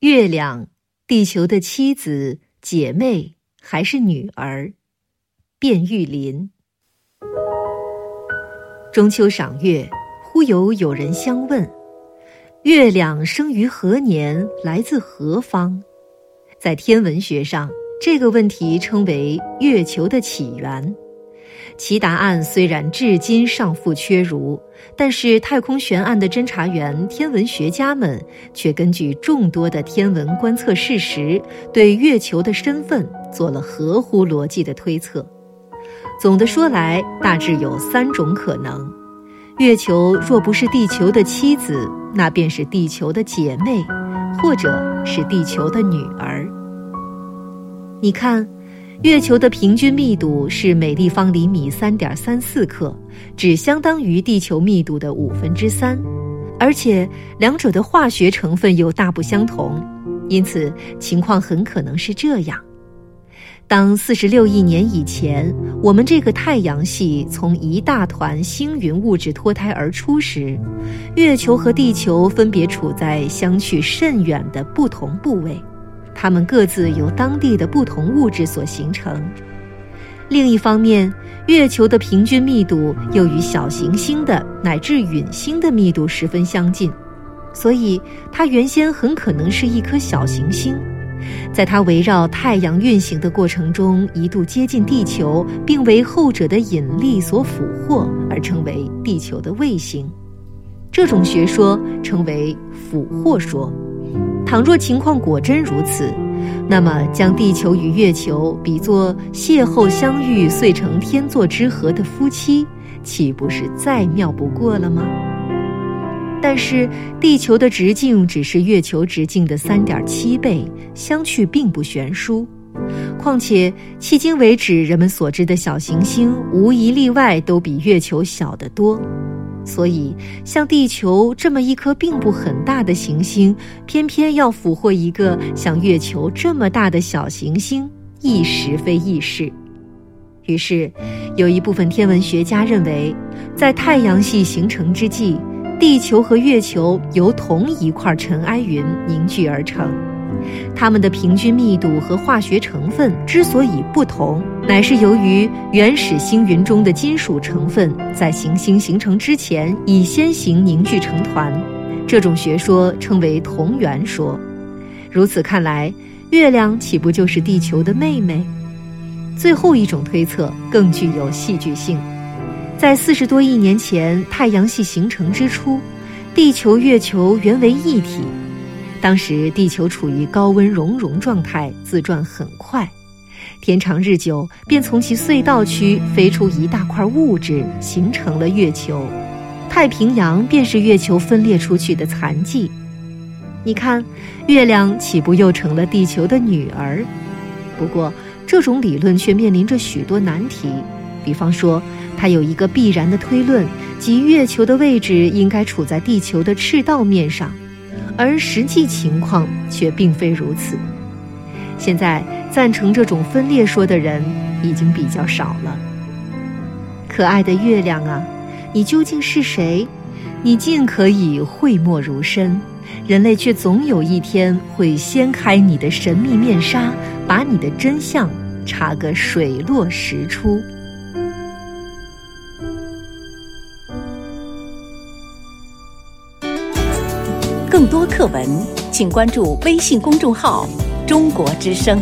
月亮，地球的妻子、姐妹还是女儿？卞玉林。中秋赏月，忽有友人相问：月亮生于何年？来自何方？在天文学上，这个问题称为月球的起源。其答案虽然至今尚负缺如，但是太空悬案的侦查员、天文学家们却根据众多的天文观测事实，对月球的身份做了合乎逻辑的推测。总的说来，大致有三种可能：月球若不是地球的妻子，那便是地球的姐妹，或者是地球的女儿。你看。月球的平均密度是每立方厘米三点三四克，只相当于地球密度的五分之三，而且两者的化学成分又大不相同，因此情况很可能是这样：当四十六亿年以前，我们这个太阳系从一大团星云物质脱胎而出时，月球和地球分别处在相去甚远的不同部位。它们各自由当地的不同物质所形成。另一方面，月球的平均密度又与小行星的乃至陨星的密度十分相近，所以它原先很可能是一颗小行星，在它围绕太阳运行的过程中一度接近地球，并为后者的引力所俘获，而成为地球的卫星。这种学说称为俘获说。倘若情况果真如此，那么将地球与月球比作邂逅相遇遂成天作之合的夫妻，岂不是再妙不过了吗？但是地球的直径只是月球直径的三点七倍，相去并不悬殊。况且迄今为止人们所知的小行星，无一例外都比月球小得多。所以，像地球这么一颗并不很大的行星，偏偏要俘获一个像月球这么大的小行星，亦实非易事。于是，有一部分天文学家认为，在太阳系形成之际，地球和月球由同一块尘埃云凝聚而成。它们的平均密度和化学成分之所以不同，乃是由于原始星云中的金属成分在行星形成之前已先行凝聚成团。这种学说称为同源说。如此看来，月亮岂不就是地球的妹妹？最后一种推测更具有戏剧性。在四十多亿年前，太阳系形成之初，地球、月球原为一体。当时地球处于高温熔融状态，自转很快，天长日久，便从其隧道区飞出一大块物质，形成了月球。太平洋便是月球分裂出去的残迹。你看，月亮岂不又成了地球的女儿？不过，这种理论却面临着许多难题。比方说，它有一个必然的推论，即月球的位置应该处在地球的赤道面上。而实际情况却并非如此。现在赞成这种分裂说的人已经比较少了。可爱的月亮啊，你究竟是谁？你尽可以讳莫如深，人类却总有一天会掀开你的神秘面纱，把你的真相查个水落石出。多课文，请关注微信公众号“中国之声”。